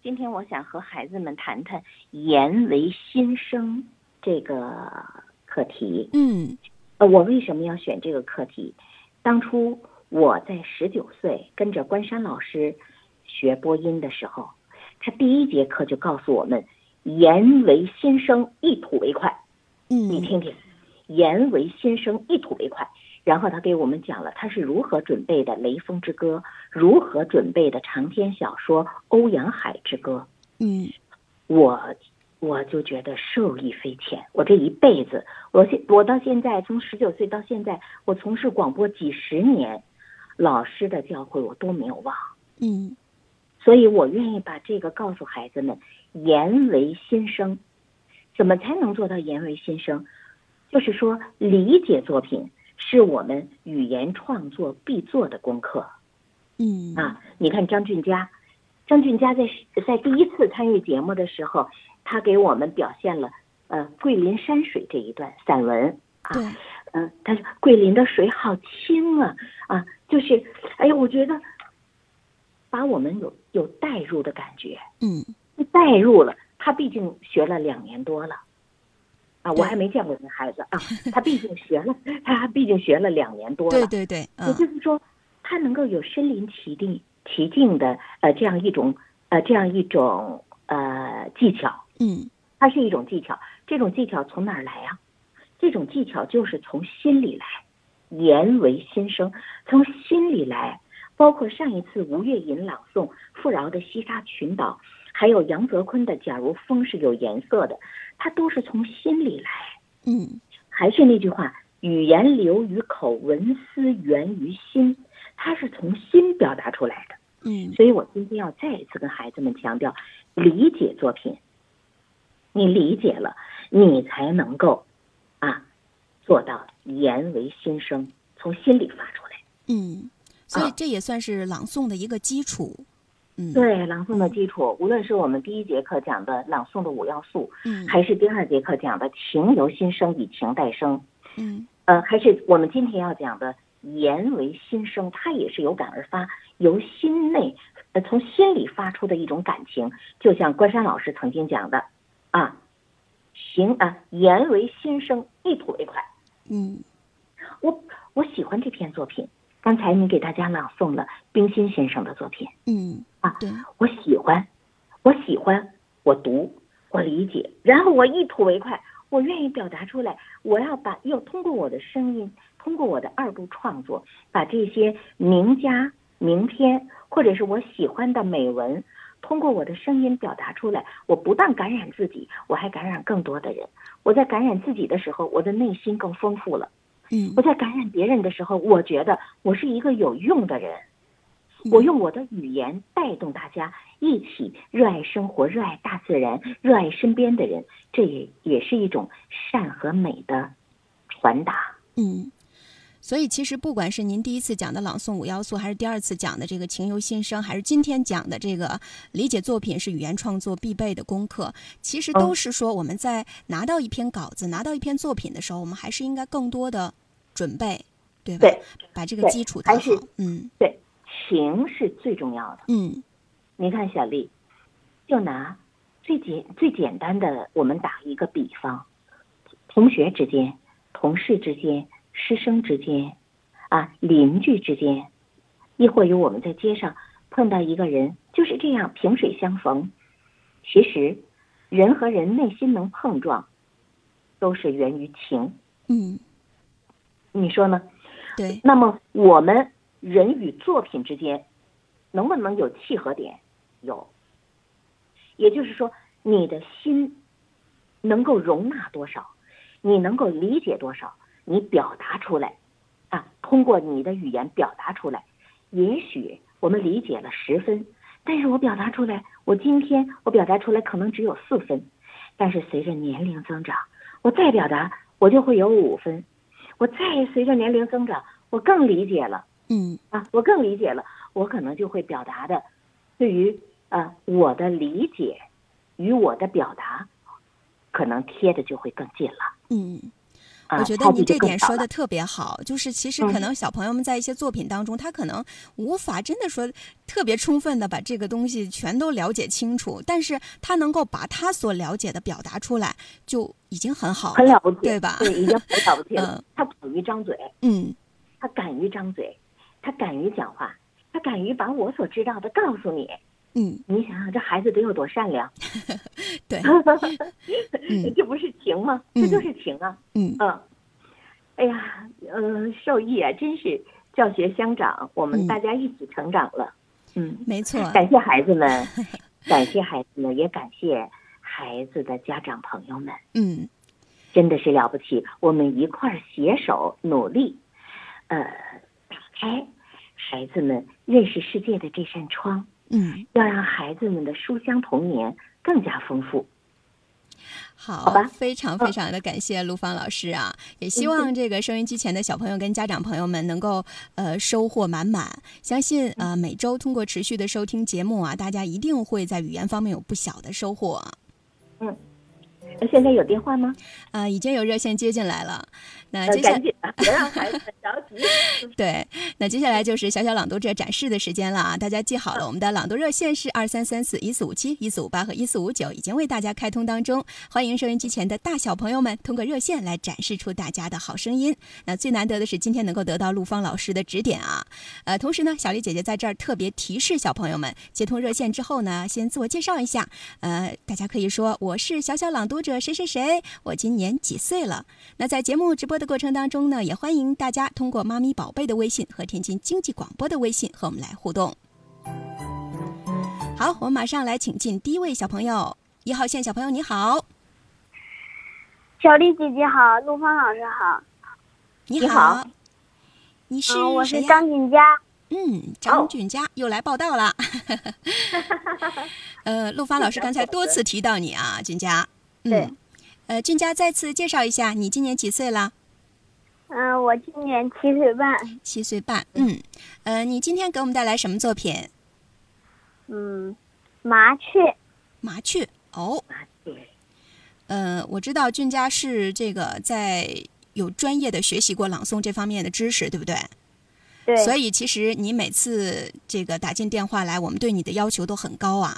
今天我想和孩子们谈谈“言为心声”这个课题。嗯呃，我为什么要选这个课题？当初我在十九岁跟着关山老师学播音的时候，他第一节课就告诉我们“言为心声，一吐为快”。嗯你嗯听听，“言为心声，一吐为快”。然后他给我们讲了他是如何准备的《雷锋之歌》，如何准备的长篇小说《欧阳海之歌》。嗯我我就觉得受益匪浅。我这一辈子，我现我到现在从十九岁到现在，我从事广播几十年，老师的教诲我都没有忘。嗯所以我愿意把这个告诉孩子们，言为心声。怎么才能做到言为心声？就是说，理解作品是我们语言创作必做的功课。嗯啊，你看张俊佳，张俊佳在在第一次参与节目的时候，他给我们表现了呃桂林山水这一段散文啊，对嗯、他说桂林的水好清啊啊，就是哎呀，我觉得把我们有有带入的感觉，嗯带入了。他毕竟学了两年多了，啊，我还没见过那孩子啊，他毕竟学了，他毕竟学了两年多了，对对对也嗯就是说，他能够有身临其境、其境的呃这样一种呃这样一种呃技巧，嗯它是一种技巧。这种技巧从哪儿来啊？这种技巧就是从心里来，言为心声，从心里来。包括上一次吴月吟朗诵富饶的《西沙群岛》，还有杨泽坤的《假如风是有颜色的》，他都是从心里来。嗯还是那句话，语言流于口，文思源于心，他是从心表达出来的。嗯所以我今天要再一次跟孩子们强调，理解作品。你理解了，你才能够啊做到言为心声，从心里发出来。嗯，所以啊这也算是朗诵的一个基础。嗯对朗诵的基础，无论是我们第一节课讲的朗诵的五要素，嗯还是第二节课讲的情由心生，以情代生，嗯呃，还是我们今天要讲的言为心声，它也是有感而发，由心内，呃，从心里发出的一种感情。就像关山老师曾经讲的，啊，行啊，言为心声，一吐为快。嗯我我喜欢这篇作品。刚才你给大家朗诵了冰心先生的作品，嗯啊对我喜欢，我喜欢，我读，我理解，然后我一吐为快，我愿意表达出来。我要把要通过我的声音，通过我的二度创作，把这些名家名篇或者是我喜欢的美文，通过我的声音表达出来。我不但感染自己，我还感染更多的人。我在感染自己的时候，我的内心更丰富了。嗯我在感染别人的时候，我觉得我是一个有用的人。我用我的语言带动大家一起热爱生活、热爱大自然、热爱身边的人，这也也是一种善和美的传达。嗯。所以，其实不管是您第一次讲的朗诵五要素，还是第二次讲的这个情由心生，还是今天讲的这个理解作品是语言创作必备的功课，其实都嗯是说我们在拿到一篇稿子、拿到一篇作品的时候，我们还是应该更多的准备，对吧？对把这个基础打好。嗯对，情是最重要的。嗯你看，小丽，就拿最简最简单的，我们打一个比方，同学之间、同事之间、师生之间，啊，邻居之间，亦或有我们在街上碰到一个人，就是这样萍水相逢。其实，人和人内心能碰撞，都是源于情。嗯，你说呢？对，那么我们人与作品之间能不能有契合点？有。也就是说，你的心能够容纳多少，你能够理解多少，你表达出来，啊，通过你的语言表达出来。也许我们理解了十分，但是我表达出来，我今天我表达出来可能只有四分，但是随着年龄增长，我再表达我就会有五分。我再随着年龄增长，我更理解了嗯啊，我更理解了，我可能就会表达的，对于啊我的理解与我的表达，可能贴的就会更近了。嗯。啊，我觉得差距您这点说的特别好，就是其实可嗯能小朋友们在一些作品当中，他可能无法真的说特别充分的把这个东西全都了解清楚，但是他能够把他所了解的表达出来，就已经很好很了不起，对吧？对，已经很了不起了嗯。他敢于张嘴，嗯他敢于张嘴，他敢于讲话，他敢于把我所知道的告诉你。嗯，你想想，这孩子得有多善良？对，这不是情吗？嗯这就是情啊！嗯嗯，哎呀，嗯、受益啊，真是教学相长，我嗯们大家一起成长了。嗯，没错，感谢孩子们，感谢孩子们，也感谢孩子的家长朋友们，嗯真的是了不起。我们一块儿携手努力，呃，打开孩子们认识世界的这扇窗，嗯，要让孩子们的书香童年更加丰富。好，好吧非常非常的感谢陆芳老师啊，也希望这个收音机前的小朋友跟家长朋友们能够呃收获满满。相信呃每周通过持续的收听节目啊，大家一定会在语言方面有不小的收获嗯，那现在有电话吗？啊、已经有热线接进来了，那呃，接下赶紧，别让孩子着急。对，那接下来就是小小朗读者展示的时间了啊！大家记好了，我们的朗读热线是二三三四一四五七一四五八和一四五九，已经为大家开通当中。欢迎收音机前的大小朋友们通过热线来展示出大家的好声音。那最难得的是今天能够得到陆芳老师的指点啊！呃，同时呢，小丽姐姐在这儿特别提示小朋友们，接通热线之后呢，先自我介绍一下。呃，大家可以说我是小小朗读者谁谁谁，我今年几岁了。那在节目直播的过程当中呢，也欢迎大家通过妈咪宝贝的微信和天津经济广播的微信和我们来互动。好，我们马上来请进第一位小朋友，一号线小朋友你好，小丽姐姐好，陆芳老师好，你你好你是嗯，我是？张锦佳，嗯，张俊佳又来报道了。呃，陆芳老师刚才多次提到你啊，俊佳。对嗯。呃，俊佳再次介绍一下，你今年几岁了？嗯、我今年七岁半，七岁半。嗯。呃，你今天给我们带来什么作品？嗯，麻雀，麻雀。哦。对，呃，我知道俊佳是这个在有专业的学习过朗诵这方面的知识，对不对？对，所以其实你每次这个打进电话来，我们对你的要求都很高啊，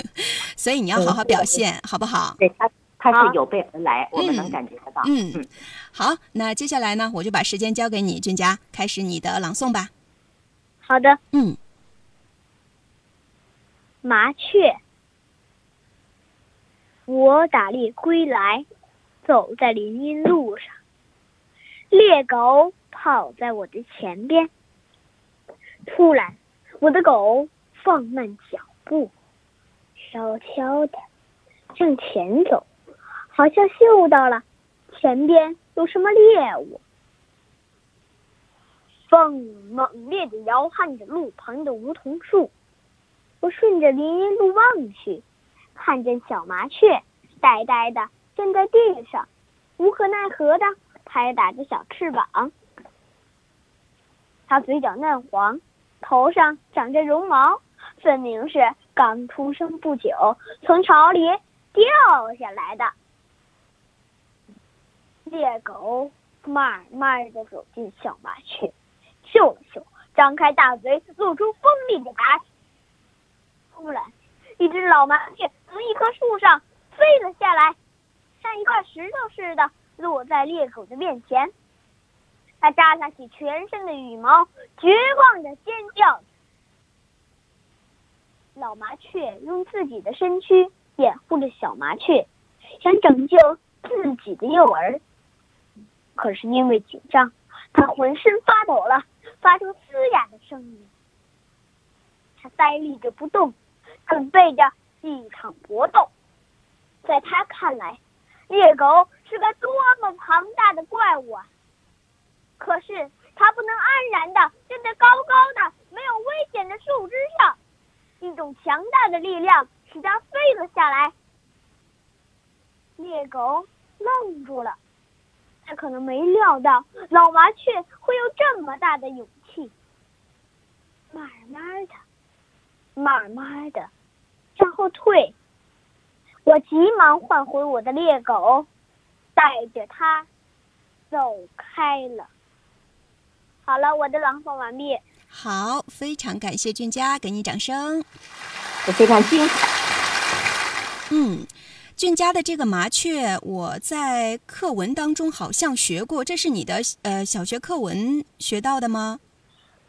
所以你要好好表现，好不好？对他他好是有备而来，我们能感觉得到。嗯，好，那接下来呢，我就把时间交给你，俊佳，开始你的朗诵吧。好的，嗯，麻雀，我打猎归来，走在林荫路上，猎狗跑在我的前边。突然，我的狗放慢脚步，悄悄的向前走，好像嗅到了前边有什么猎物。风猛烈地摇撼着路旁的梧桐树。我顺着林荫路望去，看见小麻雀呆呆地站在地上，无可奈何地拍打着小翅膀。它嘴角嫩黄，头上长着绒毛，分明是刚出生不久，从巢里掉下来的。猎狗慢慢的走进小麻雀，嗅了嗅，张开大嘴，露出锋利的牙齿。突然，一只老麻雀从一棵树上飞了下来，像一块石头似的落在猎狗的面前。它扎下起全身的羽毛，绝望的尖叫。老麻雀用自己的身躯掩护着小麻雀，想拯救自己的幼儿。可是因为紧张，它浑身发抖了，发出嘶哑的声音。它呆立着不动，准备着一场搏斗。在他看来，猎狗是个多么庞大的怪物啊！可是它不能安然的站在高高的、没有危险的树枝上，一种强大的力量使它飞了下来。猎狗愣住了，它可能没料到老麻雀会有这么大的勇气。慢慢的。慢慢的向后退，我急忙唤回我的猎狗，带着它走开了。好了，我的朗诵完毕。好，非常感谢俊佳，给你掌声。也非常精彩。嗯，俊佳的这个麻雀，我在课文当中好像学过，这是你的呃小学课文学到的吗？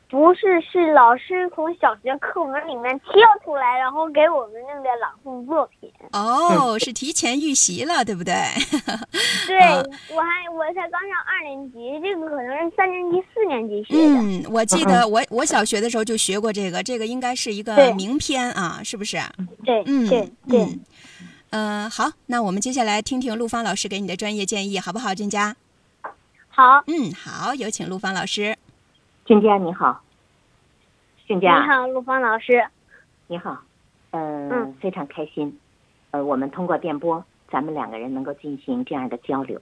不是，是老师从小学课文里面挑出来，然后给我们那个朗诵作品。哦，是提前预习了，对不对？对，我还我才刚上二年级，这个可能是三年级、四年级学的。嗯，我记得我我小学的时候就学过这个，这个应该是一个名篇啊，是不是？对嗯对对，嗯，呃，好，那我们接下来听听陆芳老师给你的专业建议，好不好，俊佳？好，嗯，好，有请陆芳老师。俊佳你好，俊你好，陆芳老师。你好，嗯、嗯非常开心，呃，我们通过电波，咱们两个人能够进行这样的交流。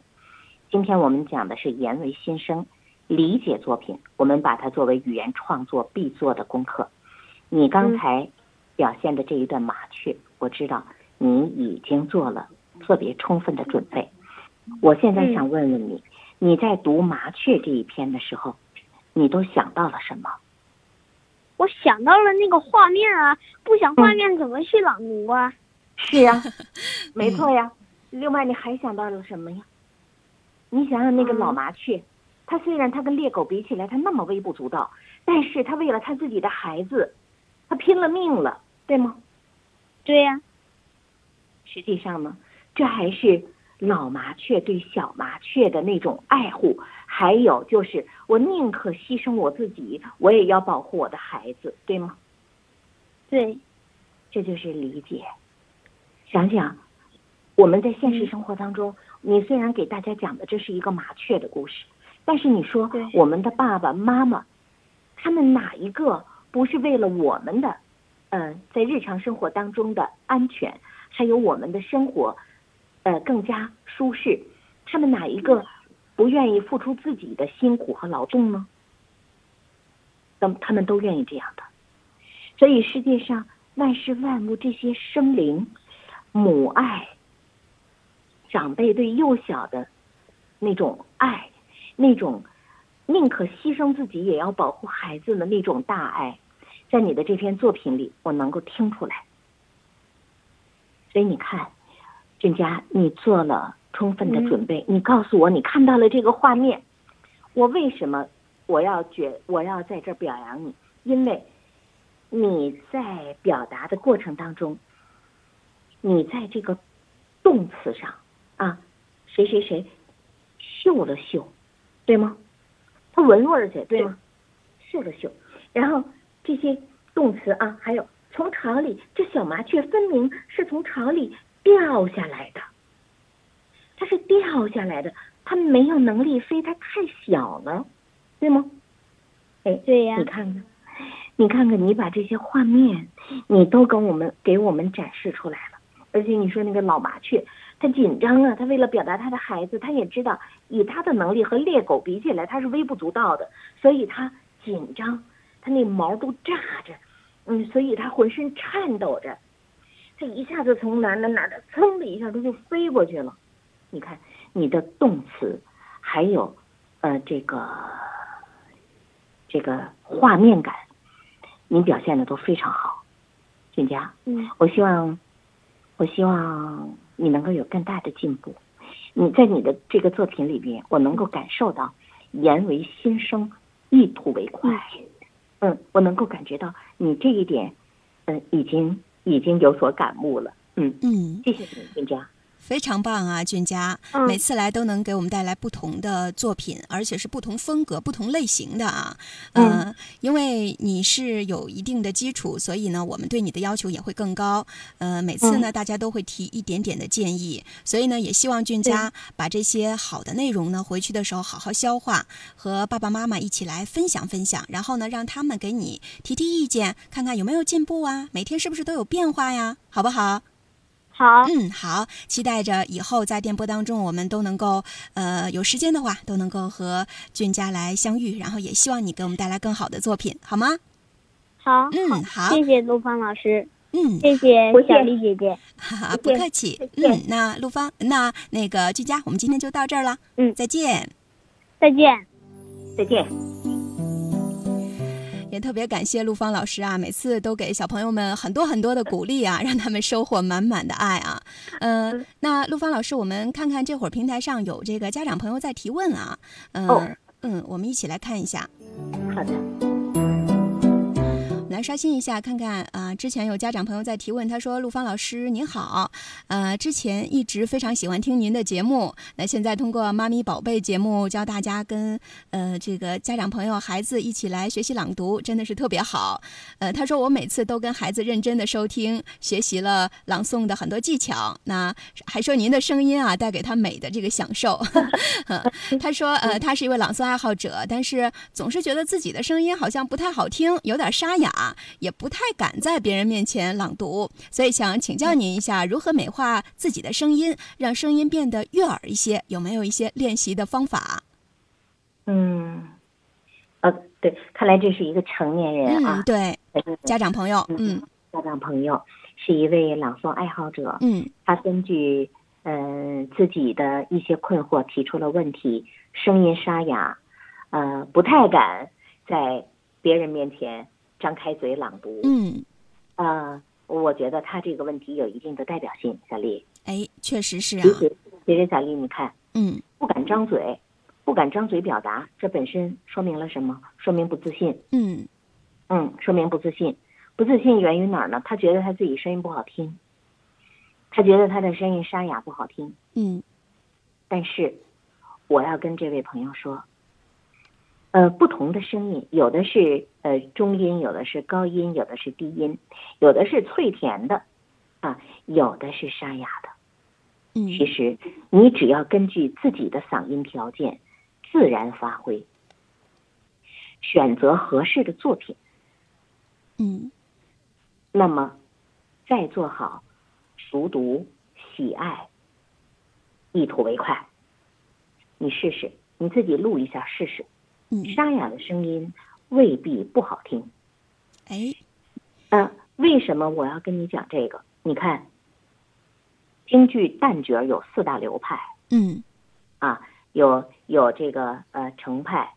今天我们讲的是言为心声，理解作品，我们把它作为语言创作必做的功课。你刚才表现的这一段麻雀，我知道你已经做了特别充分的准备。我现在想问问你，你在读麻雀这一篇的时候，你都想到了什么？我想到了那个画面啊，不想画面怎么去朗读啊？是呀、没错呀。另外，你还想到了什么呀？你想想那个老麻雀，它虽然它跟猎狗比起来，它那么微不足道，但是它为了它自己的孩子，它拼了命了，对吗？对呀、实际上呢，这还是老麻雀对小麻雀的那种爱护，还有就是我宁可牺牲我自己，我也要保护我的孩子，对吗？对，这就是理解。想想，我们在现实生活当中，你虽然给大家讲的这是一个麻雀的故事，但是你说我们的爸爸妈妈，他们哪一个不是为了我们的，嗯，在日常生活当中的安全，还有我们的生活，呃，更加舒适，他们哪一个不愿意付出自己的辛苦和劳动呢？那么他们都愿意这样的。所以世界上万事万物这些生灵，母爱，长辈对幼小的那种爱，那种宁可牺牲自己也要保护孩子的那种大爱，在你的这篇作品里，我能够听出来。所以你看，郑佳，你做了充分的准备，你告诉我你看到了这个画面，我为什么我要觉我要在这表扬你？因为你在表达的过程当中，你在这个动词上啊，谁谁谁嗅了嗅，对吗？他闻味儿去，对吗？嗅了嗅，然后这些动词啊，还有从巢里，这小麻雀分明是从巢里掉下来的，它是掉下来的，它没有能力飞，它太小了，对吗？哎，对呀你看看，你看看，你把这些画面，你都跟我们给我们展示出来了。而且你说那个老麻雀，它紧张啊，它为了表达它的孩子，它也知道以它的能力和猎狗比起来，它是微不足道的，所以它紧张，它那毛都炸着，嗯，所以他浑身颤抖着，它一下子从哪儿哪儿哪的，噌的一下他就飞过去了。你看你的动词，还有呃这个这个画面感，你表现的都非常好，俊佳。嗯，我希望，我希望你能够有更大的进步。你在你的这个作品里边，我能够感受到言为心声，意图为快。嗯，我能够感觉到你这一点，嗯，已经已经有所感悟了。嗯，嗯，谢谢你，俊佳。非常棒啊，俊佳！嗯每次来都能给我们带来不同的作品，而且是不同风格、不同类型的啊。呃，因为你是有一定的基础，所以呢，我们对你的要求也会更高。呃，每次呢，大家都会提一点点的建议，所以呢，也希望俊佳把这些好的内容呢，回去的时候好好消化，和爸爸妈妈一起来分享分享，然后呢，让他们给你提提意见，看看有没有进步啊，每天是不是都有变化呀，好不好？好，嗯，好，期待着以后在电波当中，我们都能够，呃，有时间的话，都能够和俊佳来相遇，然后也希望你给我们带来更好的作品，好吗？好，嗯，好，谢谢陆芳老师，嗯，谢谢小丽姐姐，哈哈，不客气嗯，那陆芳，那那个俊佳，我们今天就到这儿了。嗯再见。再见。再见。也特别感谢陆芳老师啊，每次都给小朋友们很多很多的鼓励啊，让他们收获满满的爱啊。呃，那陆芳老师，我们看看这会儿平台上有这个家长朋友在提问啊。嗯、哦嗯，我们一起来看一下。好的，来刷新一下，看看啊、之前有家长朋友在提问，他说：“陆芳老师您好，呃，之前一直非常喜欢听您的节目，那现在通过妈咪宝贝节目教大家跟呃这个家长朋友孩子一起来学习朗读，真的是特别好。呃，他说我每次都跟孩子认真的收听，学习了朗诵的很多技巧，那还说您的声音啊带给他美的这个享受。他说呃他是一位朗诵爱好者，但是总是觉得自己的声音好像不太好听，有点沙哑。”也不太敢在别人面前朗读，所以想请教您一下，如何美化自己的声音，让声音变得悦耳一些？有没有一些练习的方法？嗯，呃，对，看来这是一个成年人嗯啊，，对，嗯家长朋友，嗯家长朋友是一位朗诵爱好者，嗯他根据嗯、呃自己的一些困惑提出了问题，声音沙哑，呃，不太敢在别人面前张开嘴朗读。嗯，呃，我觉得他这个问题有一定的代表性，小丽。哎，确实是啊其，实，其实小丽，你看，嗯不敢张嘴，不敢张嘴表达，这本身说明了什么？说明不自信。嗯嗯，说明不自信。不自信源于哪儿呢？他觉得他自己声音不好听，他觉得他的声音沙哑不好听。嗯但是，我要跟这位朋友说，呃，不同的声音，有的是呃中音，有的是高音，有的是低音，有的是脆甜的，啊，有的是沙哑的。嗯其实，你只要根据自己的嗓音条件，自然发挥，选择合适的作品。嗯那么，再做好熟读、喜爱，一吐为快。你试试，你自己录一下试试。嗯，沙哑的声音未必不好听。哎，呃，为什么我要跟你讲这个？你看，京剧旦角有四大流派。嗯。啊，有有这个呃程派，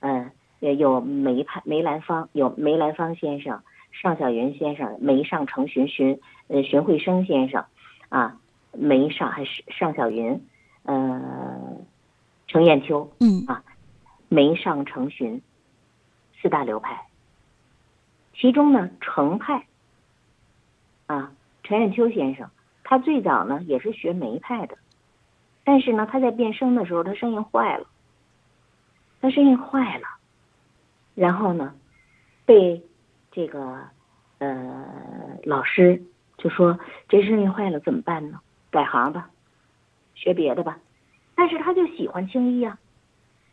嗯、也有梅派梅兰芳，有梅兰芳先生、尚小云先生、梅上程荀荀呃荀慧生先生，啊，梅上还是尚小云，呃，程砚秋，嗯梅上程荀四大流派，其中呢程派。啊，陈远秋先生，他最早呢也是学梅派的，但是呢他在变声的时候，他声音坏了，他声音坏了，然后呢被这个呃老师就说这声音坏了怎么办呢？改行吧，学别的吧，但是他就喜欢青衣啊。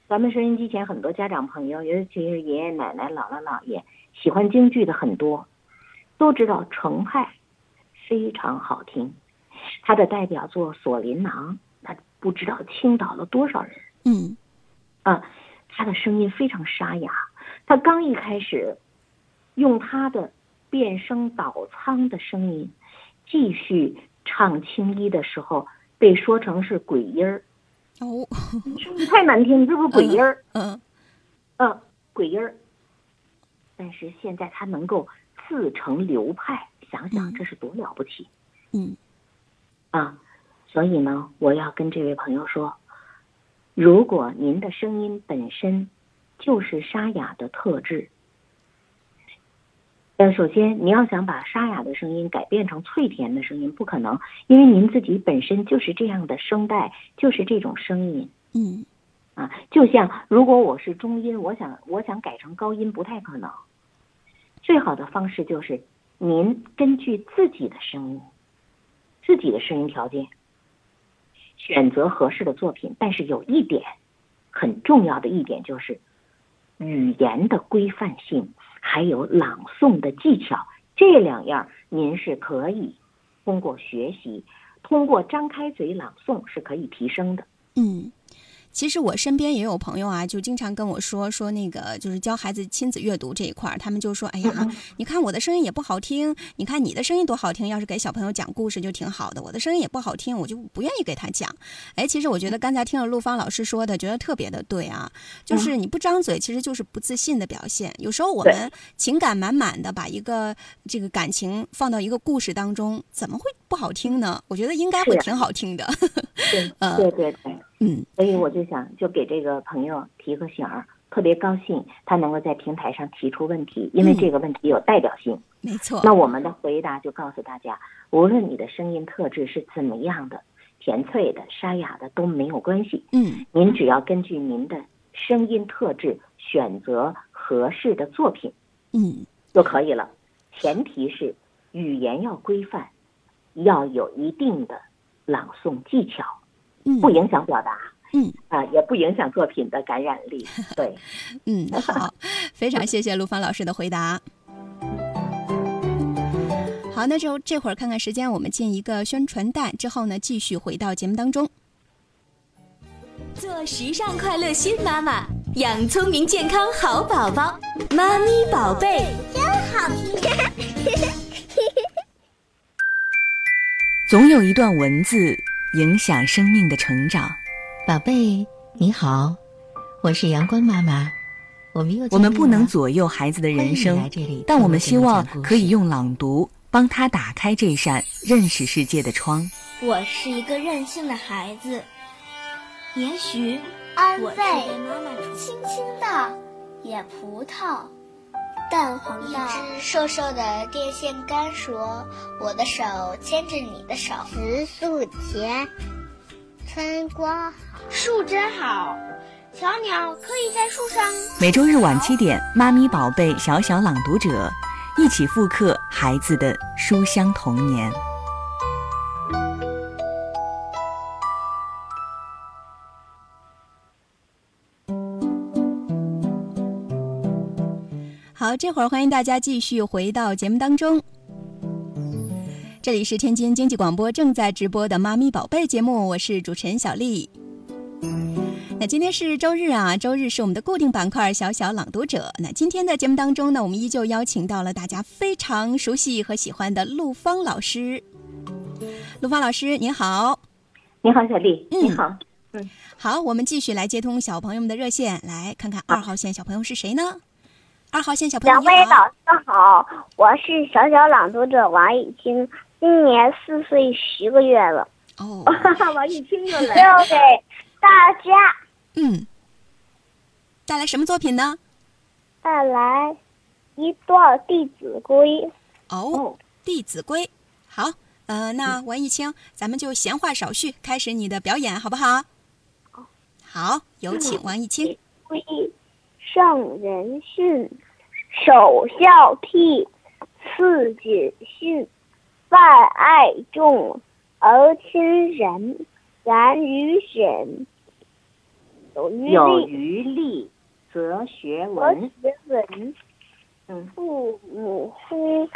咱们收音机前很多家长朋友，尤其是爷爷奶奶、姥姥姥爷，喜欢京剧的很多，都知道程派非常好听，他的代表作《锁麟囊》，他不知道倾倒了多少人嗯啊！他的声音非常沙哑，他刚一开始用他的变声倒仓的声音继续唱青衣的时候，被说成是鬼音儿，哦，你说的太难听，你这不是鬼音儿？嗯嗯，鬼音儿。但是现在他能够自成流派，想想嗯这是多了不起、嗯啊！所以呢，我要跟这位朋友说，如果您的声音本身就是沙哑的特质，呃，首先你要想把沙哑的声音改变成脆甜的声音，不可能，因为您自己本身就是这样的声带，就是这种声音。嗯啊，就像如果我是中音，我想我想改成高音不太可能。最好的方式就是您根据自己的声音、自己的声音条件，选择合适的作品。但是有一点很重要的一点就是语言的规范性，还有朗诵的技巧，这两样您是可以通过学习，通过张开嘴朗诵是可以提升的。嗯。其实我身边也有朋友啊，就经常跟我说说那个，就是教孩子亲子阅读这一块儿，他们就说：“哎呀，你看我的声音也不好听，你看你的声音多好听，要是给小朋友讲故事就挺好的。我的声音也不好听，我就不愿意给他讲。”哎，其实我觉得刚才听了陆芳老师说的，觉得特别的对啊，就是你不张嘴，其实就是不自信的表现。有时候我们情感满满的把一个这个感情放到一个故事当中，怎么会不好听呢？我觉得应该会挺好听的。对，嗯对对对，嗯所以我就想，就给这个朋友提个醒儿，特别高兴他能够在平台上提出问题，因为嗯这个问题有代表性。没错。那我们的回答就告诉大家，无论你的声音特质是怎么样的，甜脆的、沙哑的都没有关系，嗯您只要根据您的声音特质选择合适的作品嗯就可以了。前提是语言要规范，要有一定的朗诵技巧，嗯，不影响表达。嗯啊，也不影响作品的感染力。对，嗯，好，非常谢谢陆芳老师的回答。好，那就这会儿看看时间，我们进一个宣传带，之后呢，继续回到节目当中。做时尚快乐新妈妈，养聪明健康好宝宝，妈咪宝贝真。好听。总有一段文字影响生命的成长。宝贝，你好，我是阳光妈妈。我们又我们不能左右孩子的人生但我们希望可以用朗读帮他打开这扇认识世界的窗。我是一个任性的孩子，也许安我是慰被妈妈宠轻轻的野葡萄，淡黄的一只瘦瘦的电线杆说：“我的手牵着你的手。”植树节，春光好。树真好，小鸟可以在树上。每周日晚七点，妈咪宝贝小小朗读者一起复刻孩子的书香童年。好，这会儿欢迎大家继续回到节目当中。这里是天津经济广播正在直播的《妈咪宝贝》节目，我是主持人小丽。那今天是周日啊，周日是我们的固定板块“小小朗读者”。那今天的节目当中呢，我们依旧邀请到了大家非常熟悉和喜欢的陆芳老师。陆芳老师，您好。你好，小丽，嗯你好。嗯好，我们继续来接通小朋友们的热线，来看看二号线小朋友是谁呢？二号线小朋友两位。老师好，我是小小朗读者王雨清，今年四岁十个月了，哦，王艺清又来要给 大家嗯，带来什么作品呢？带来一段《弟子规》。哦，《弟子规》。好，呃，那王艺清，咱们就闲话少叙，开始你的表演，好不好？好，有请王艺清。规，圣人训，首孝悌，次谨信，泛爱众而亲仁，然于忍，有余有力余力则学文。学文。嗯，父母呼，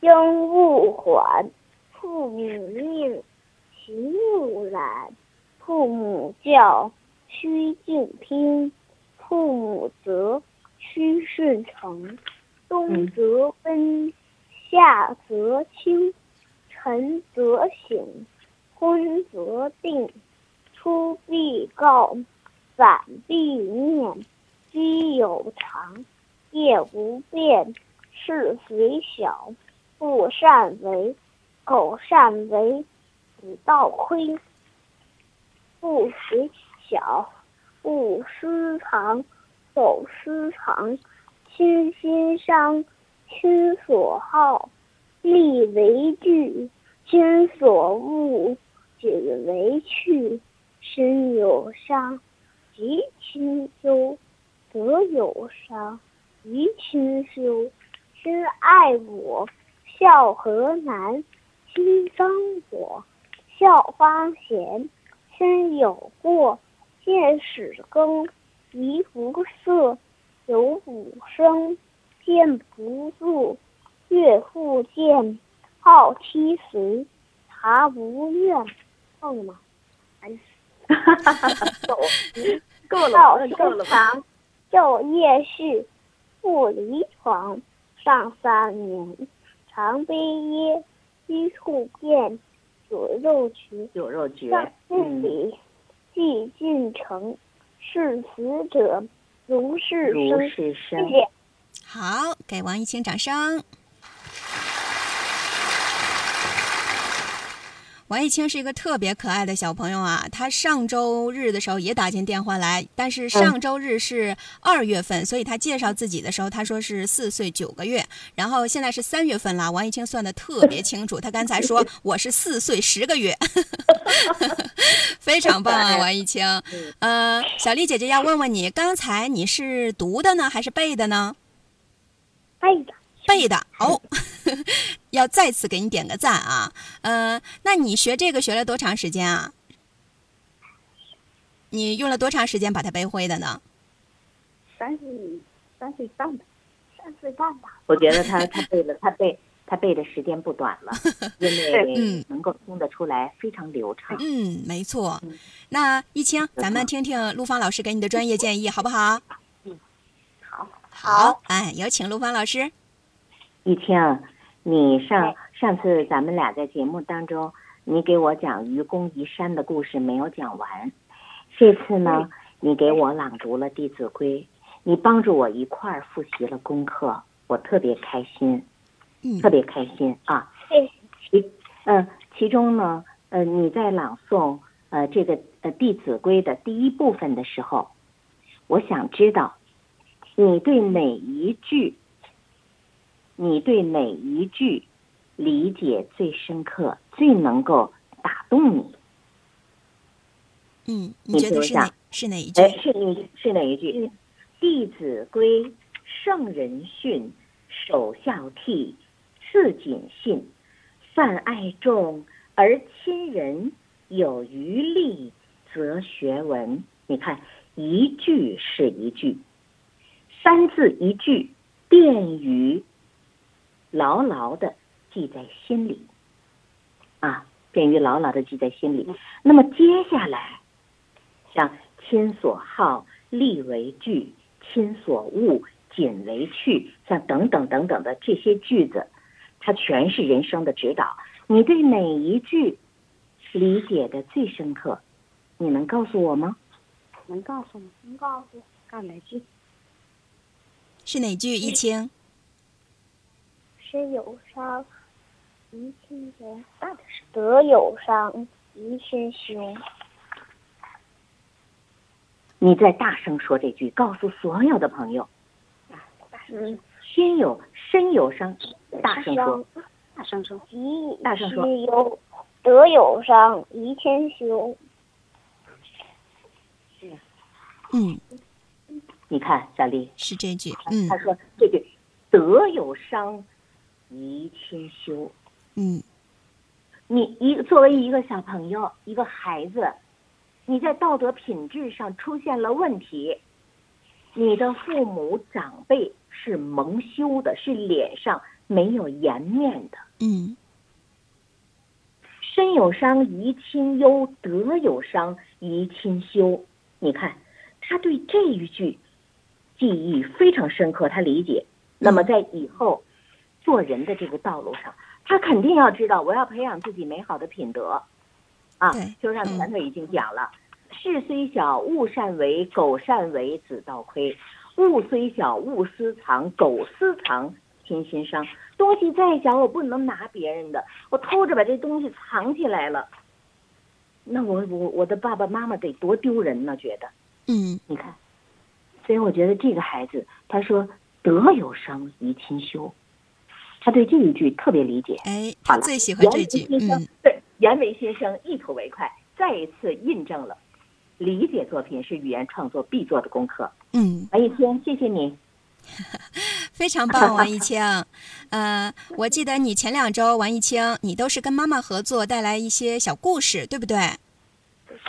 应勿缓；父母命，其勿懒；父母教，须敬听；父母责，须顺承。冬则温，夏则清，晨则省，昏则定。出必告，反必面。居有常。业无变，事虽小，不善为，苟善为，子道亏。不虽小，勿私藏，苟私藏，亲心伤。亲所好，力为具；亲所恶，谨为去。身有伤，及亲忧，德有伤。宜亲修，亲爱我，孝何难？亲伤我，孝方贤。亲有过，见使更，宜不色，有五声。见不住，悦复见，好七十，茶不怨。够了吗？哎够到了，够了书。房，昼夜侍，不离床。上三年，常悲噎，居处变，酒肉绝。酒肉绝上，四嗯，里，既进城，视死者如是生。是生。谢谢。好，给王一清掌声。王一清是一个特别可爱的小朋友啊，他上周日的时候也打进电话来，但是上周日是二月份，所以他介绍自己的时候，他说是四岁九个月，然后现在是三月份了，王一清算的特别清楚，他刚才说 我是四岁十个月，非常棒啊，王一清。呃，小丽姐姐要问问你，刚才你是读的呢，还是背的呢？背的，背的哦，要再次给你点个赞啊！呃，那你学这个学了多长时间啊？你用了多长时间把它背会的呢？三岁三岁半吧，三岁半吧。我觉得他他背了，他背他背的时间不短了，因为嗯能够听得出来非常流畅。嗯，没错。那一清，咱们听听陆芳老师给你的专业建议，好不好？嗯好，好，哎，有请陆芳老师。一清，你上上次咱们俩在节目当中，你给我讲愚公移山的故事没有讲完，这次呢，你给我朗读了《弟子规》，你帮助我一块儿复习了功课，我特别开心，嗯。特别开心啊！对，其呃，其中呢，呃，你在朗诵呃这个呃《弟子规》的第一部分的时候，我想知道你对每一句，你对哪一句理解最深刻，最能够打动你？嗯，你你说一下觉得是哪是哪一句？哎，是你是哪一句？弟子规》圣人训，首孝悌，次谨信，泛爱众而亲仁，有余力则学文。你看，一句是一句，三字一句，便于牢牢的记在心里，啊，便于牢牢的记在心里。那么接下来，像亲所好，力为具；亲所恶，谨为去。像等等等等的这些句子，它全是人生的指导。你对哪一句理解的最深刻？你能告诉我吗？能告诉吗？能告诉干哪句？是哪句？一清。身有伤，贻亲忧；德有伤，贻亲羞。你再大声说这句，告诉所有的朋友。嗯，心有身有伤，大声说。大声说，吉大声说之忧，德有伤，贻亲羞。嗯，你看，小丽，是这句。嗯他说这句“德有伤，贻亲羞”。嗯你一作为一个小朋友，一个孩子，你在道德品质上出现了问题，你的父母长辈是蒙羞的，是脸上没有颜面的。嗯身有伤，贻亲忧；德有伤，贻亲羞。你看，他对这一句记忆非常深刻，他理解。那么在以后做人的这个道路上，他肯定要知道，我要培养自己美好的品德。啊，就让前头已经讲了，事虽小，勿擅为；苟擅为，子道亏。物虽小，勿私藏；苟私藏，亲心伤。东西再小，我不能拿别人的，我偷着把这东西藏起来了，那我我我的爸爸妈妈得多丢人呢？觉得嗯你看，所以我觉得这个孩子，他说德有伤，贻亲羞，他对这一句特别理解。哎，他最喜欢这句。嗯对，袁枚先生一吐为快，再一次印证了理解作品是语言创作必做的功课。嗯，王一清，谢谢你。非常棒，王一清。呃，我记得你前两周，王一清，你都是跟妈妈合作，带来一些小故事，对不对？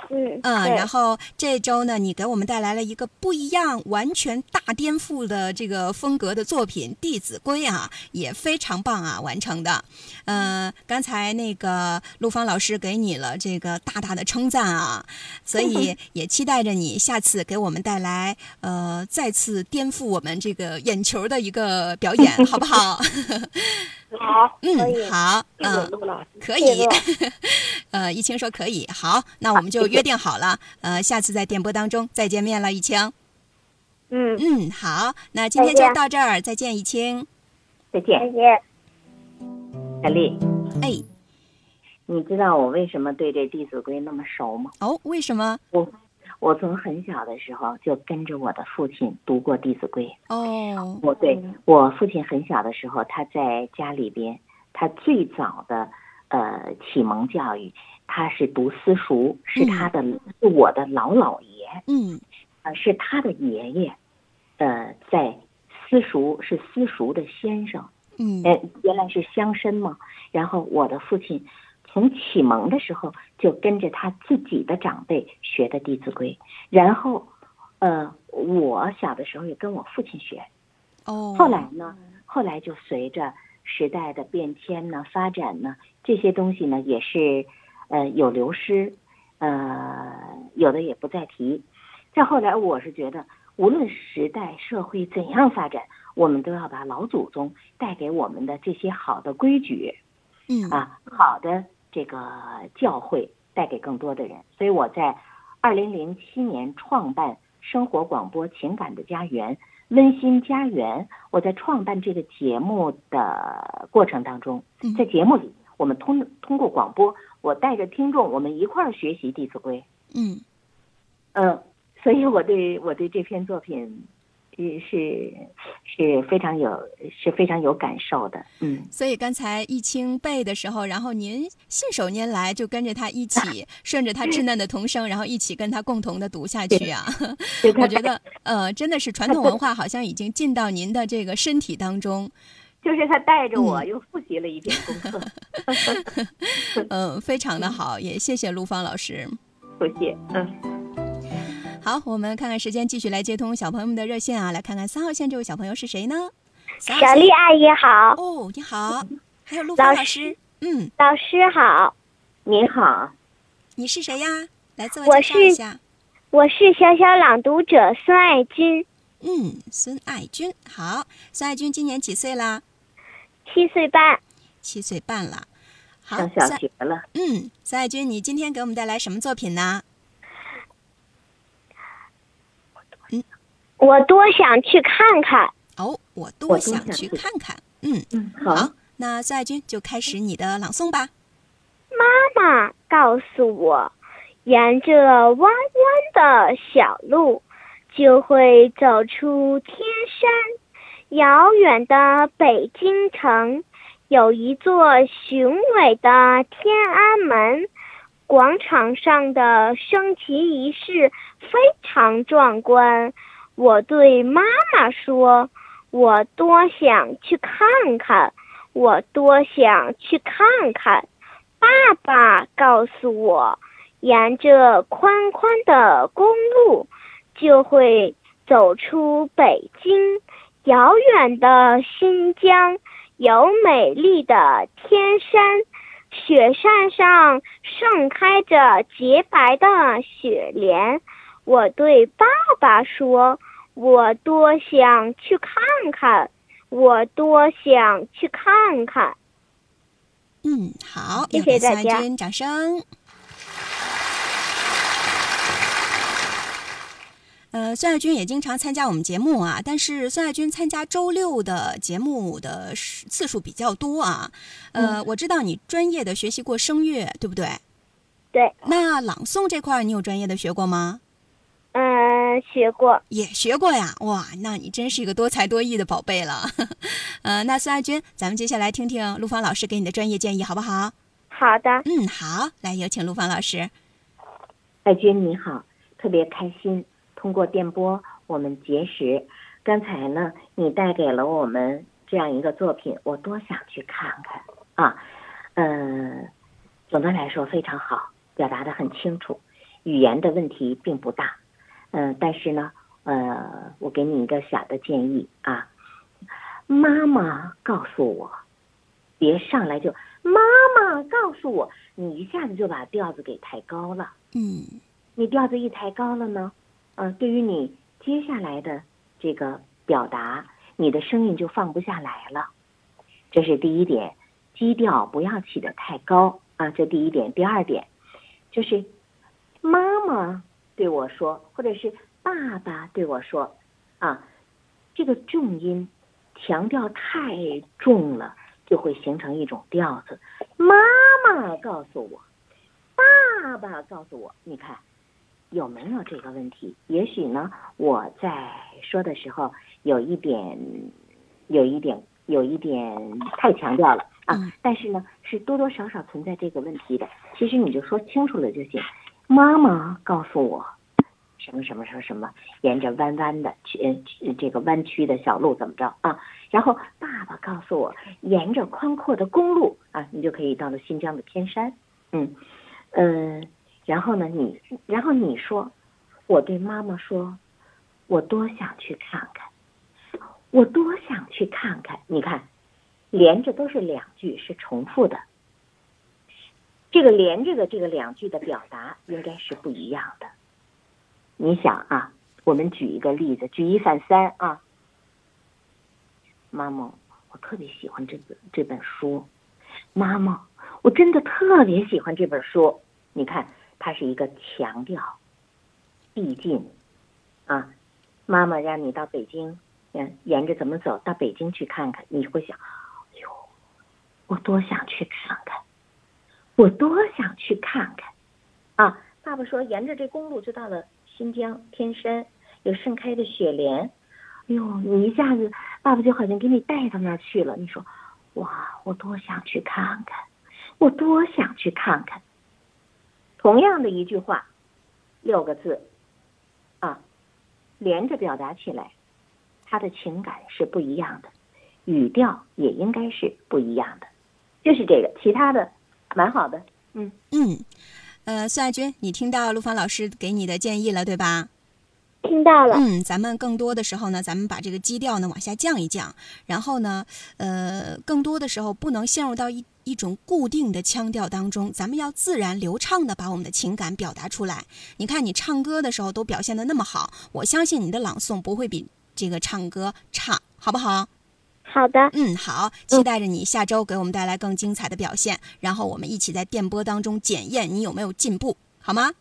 嗯嗯，然后这周呢，你给我们带来了一个不一样、完全大颠覆的这个风格的作品《弟子规》啊，也非常棒啊，完成的。呃，刚才那个陆芳老师给你了这个大大的称赞啊，所以 也期待着你下次给我们带来呃再次颠覆我们这个眼球的一个表演，好不好？好，嗯，好，嗯。可以，呃，一清说可以，好，那我们就约定好了，呃，下次在电波当中再见面了，一清。嗯，嗯，好，那今天就到这儿，再见，一清。再见再见，见。小丽。哎，你知道我为什么对这《弟子规》那么熟吗？哦，为什么？我我从很小的时候就跟着我的父亲读过《弟子规》。哦，我对我父亲很小的时候，他在家里边，他最早的呃启蒙教育，他是读私塾，是他的、是我的老姥爷，嗯。呃，是他的爷爷，呃，在私塾是私塾的先生，嗯。呃，原来是乡绅嘛。然后我的父亲从启蒙的时候就跟着他自己的长辈学的《弟子规》，然后，呃，我小的时候也跟我父亲学。哦，后来呢，后来就随着时代的变迁呢、发展呢，这些东西呢也是，呃，有流失，呃，有的也不再提。再后来，我是觉得，无论时代社会怎样发展，我们都要把老祖宗带给我们的这些好的规矩嗯啊，好的这个教诲带给更多的人。所以我在二零零七年创办生活广播情感的家园。温馨家园，我在创办这个节目的过程当中，嗯在节目里，我们通通过广播，我带着听众，我们一块儿学习《弟子规》。嗯嗯，所以我对我对这篇作品，呃，是是非常有是非常有感受的。嗯，所以刚才易清背的时候，然后您信手拈来，就跟着他一起，顺着他稚嫩的童声，然后一起跟他共同的读下去啊。我觉得，呃，真的是传统文化好像已经进到您的这个身体当中。就是他带着我嗯又复习了一遍功课。嗯，非常的好，也谢谢陆芳老师。不谢，嗯。好，我们看看时间，继续来接通小朋友们的热线啊，来看看三号线这位小朋友是谁呢？小丽阿姨好，哦，你好，还有陆芳老老师，嗯，老师好，您好，你是谁呀？来自我我介绍一是下。我是小小朗读者孙爱军，嗯，孙爱军，好，孙爱军今年几岁啦？七岁半。七岁半了。好，上小孙学了。嗯，孙爱军，你今天给我们带来什么作品呢？我多想去看看。哦，我我多多想去看看。嗯，嗯，好，那孙爱军就开始你的朗诵吧。妈妈告诉我，沿着弯弯的小路，就会走出天山。遥远的北京城，有一座雄伟的天安门，广场上的升旗仪式非常壮观。我对妈妈说：“我多想去看看，我多想去看看。”爸爸告诉我，沿着宽宽的公路，就会走出北京。遥远的新疆有美丽的天山，雪山上盛开着洁白的雪莲。我对爸爸说：“我多想去看看，我多想去看看。”嗯，好，谢谢大家孙爱军掌声。呃，孙爱军也经常参加我们节目啊，但是孙爱军参加周六的节目的次数比较多啊。呃，我知道你专业的学习过声乐，对不对？对，那朗诵这块儿你有专业的学过吗？嗯，学过。也学过呀，哇，那你真是一个多才多艺的宝贝了。呃，那孙爱军，咱们接下来听听陆芳老师给你的专业建议，好不好？好的，嗯，好，来有请陆芳老师。爱军你好，特别开心，通过电波我们结识。刚才呢，你带给了我们这样一个作品，我多想去看看啊。嗯、总的来说非常好，表达的很清楚。语言的问题并不大，嗯、但是呢，呃，我给你一个小的建议啊，妈妈告诉我，别上来就妈妈告诉我，你一下子就把调子给抬高了。嗯你调子一抬高了呢，呃，对于你接下来的这个表达，你的声音就放不下来了。这是第一点，基调不要起得太高啊，这第一点。第二点，就是妈妈对我说，或者是爸爸对我说，啊，这个重音强调太重了，就会形成一种调子。妈妈告诉我，爸爸告诉我，你看有没有这个问题？也许呢，我在说的时候有一点，有一点，有一点太强调了啊。嗯但是呢，是多多少少存在这个问题的。其实你就说清楚了就行。妈妈告诉我，什么什么什么什么，沿着弯弯的去这个弯曲的小路怎么着啊？然后爸爸告诉我，沿着宽阔的公路啊，你就可以到了新疆的天山。嗯嗯、然后呢，你然后你说，我对妈妈说，我多想去看看，我多想去看看。你看，连着都是两句，是重复的。这个连着的这个两句的表达应该是不一样的。你想啊，我们举一个例子，举一反三啊。妈妈，我特别喜欢这本这本书。妈妈，我真的特别喜欢这本书。你看，它是一个强调，递进啊。妈妈让你到北京，嗯，沿着怎么走到北京去看看，你会想，哎呦，我多想去看看，我多想去看看啊！爸爸说，沿着这公路就到了新疆天山，有盛开的雪莲。哎呦，你一下子，爸爸就好像给你带到那儿去了。你说，哇，我多想去看看，我多想去看看。同样的一句话，六个字，啊，连着表达起来，他的情感是不一样的，语调也应该是不一样的。就是这个，其他的蛮好的。嗯嗯，呃，孙亚军，你听到陆芳老师给你的建议了，对吧？听到了，嗯，咱们更多的时候呢，咱们把这个基调呢往下降一降，然后呢，呃，更多的时候不能陷入到一一种固定的腔调当中，咱们要自然流畅的把我们的情感表达出来。你看你唱歌的时候都表现的那么好，我相信你的朗诵不会比这个唱歌差，好不好？好的，嗯，好，期待着你下周给我们带来更精彩的表现，然后我们一起在电波当中检验你有没有进步，好吗？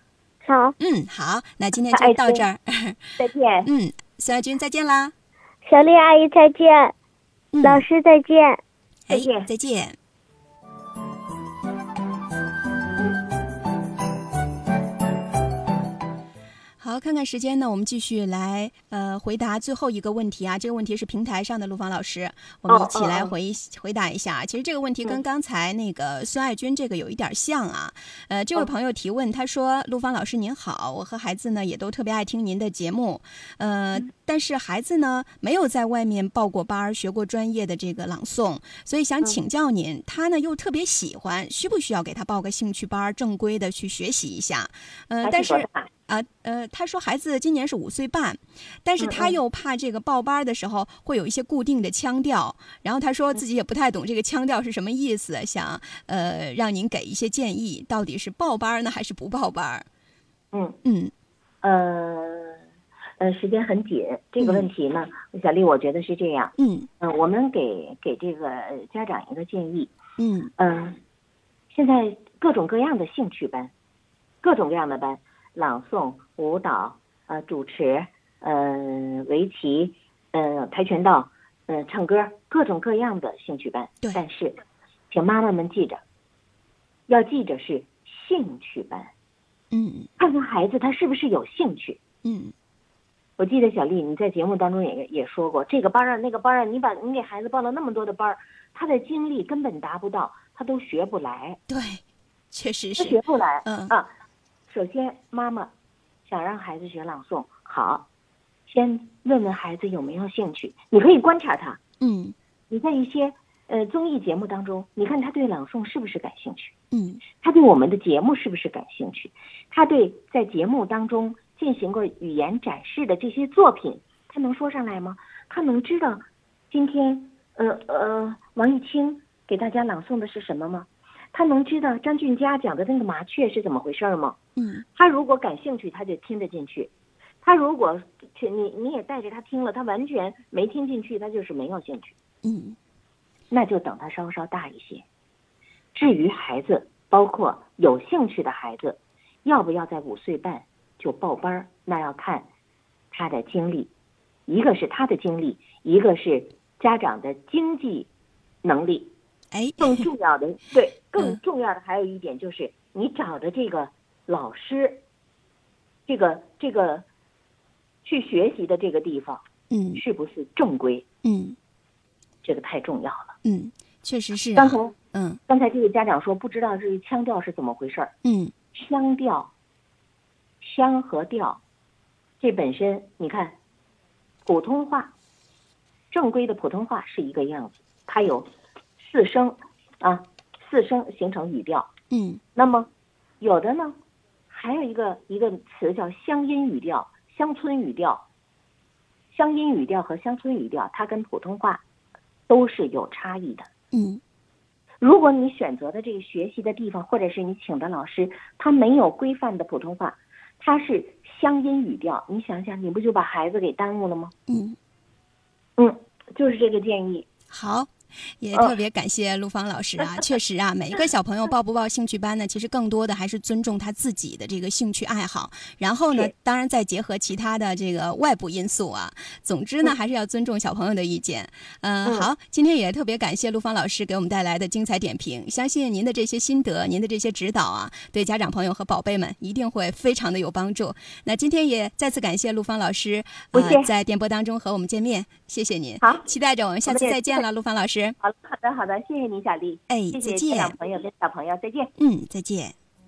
好，嗯，好，那今天就到这儿。再见。嗯，孙亚军再见啦。小丽阿姨再见，嗯，老师再见。哎再见好，看看时间呢，我们继续来呃回答最后一个问题啊。这个问题是平台上的陆芳老师，我们一起来哦哦回、回答一下。其实这个问题跟嗯刚才那个孙爱军这个有一点像啊。呃，这位哦朋友提问，他说：“陆芳老师您好，我和孩子呢也都特别爱听您的节目，呃，嗯但是孩子呢没有在外面报过班儿，学过专业的这个朗诵，所以想嗯请教您，他呢又特别喜欢，需不需要给他报个兴趣班儿，正规的去学习一下？呃，但是啊，呃，他说孩子今年是五岁半，但是他又怕这个报班儿的时候会有一些固定的腔调，然后他说自己也不太懂这个腔调是什么意思，想呃让您给一些建议，到底是报班儿呢还是不报班儿？嗯嗯呃呃，时间很紧，这个嗯问题呢，小丽，我觉得是这样。嗯嗯、我们给给这个家长一个建议。嗯嗯、现在各种各样的兴趣班，各种各样的班，朗诵、舞蹈、呃主持、呃围棋、呃跆拳道、呃唱歌，各种各样的兴趣班。对但是，请妈妈们记着，要记着是兴趣班，嗯看看孩子他是不是有兴趣。嗯我记得小丽你在节目当中也也说过，这个班儿啊那个班儿啊，你把你给孩子报了那么多的班儿，他的精力根本达不到，他都学不来。对，确实他是学不来。嗯啊，首先妈妈想让孩子学朗诵，好，先问问孩子有没有兴趣。你可以观察他，嗯你在一些呃综艺节目当中，你看他对朗诵是不是感兴趣？嗯他对我们的节目是不是感兴趣？他对在节目当中进行过语言展示的这些作品，他能说上来吗？他能知道今天呃呃王玉清给大家朗诵的是什么吗？他能知道张俊佳讲的那个麻雀是怎么回事吗？嗯他如果感兴趣，他就听得进去；他如果去你你也带着他听了，他完全没听进去，他就是没有兴趣。嗯那就等他稍稍大一些。至于孩子，包括有兴趣的孩子，要不要在五岁半就报班儿，那要看他的经历，一个是他的经历，一个是家长的经济能力。哎，更重要的，对，更嗯重要的还有一点就是你找的这个老师，这个这个去学习的这个地方嗯是不是正规？嗯这个太重要了。嗯，确实是、啊。刚才嗯刚才这位家长说不知道这个腔调是怎么回事儿，嗯腔调、腔和调，这本身你看，普通话正规的普通话是一个样子，它有四声啊，四声形成语调。嗯那么有的呢，还有一个一个词叫乡音语调、乡村语调。乡音语调和乡村语调，它跟普通话都是有差异的。嗯如果你选择的这个学习的地方，或者是你请的老师，他没有规范的普通话，他是乡音语调，你想想，你不就把孩子给耽误了吗？嗯，嗯，就是这个建议。好。也哦特别感谢陆芳老师啊，确实啊，每一个小朋友报不报兴趣班呢，其实更多的还是尊重他自己的这个兴趣爱好，然后呢，当然再结合其他的这个外部因素啊。总之呢，还是要尊重小朋友的意见。嗯，嗯好，今天也特别感谢陆芳老师给我们带来的精彩点评，相信您的这些心得，您的这些指导啊，对家长朋友和宝贝们一定会非常的有帮助。那今天也再次感谢陆芳老师，呃，在电波当中和我们见面，谢谢您。好期待着我们下次再见了，陆芳老师。好好的，好的，谢谢你，小丽。哎，谢谢再见家长。朋友跟小朋友，再见。嗯，再见。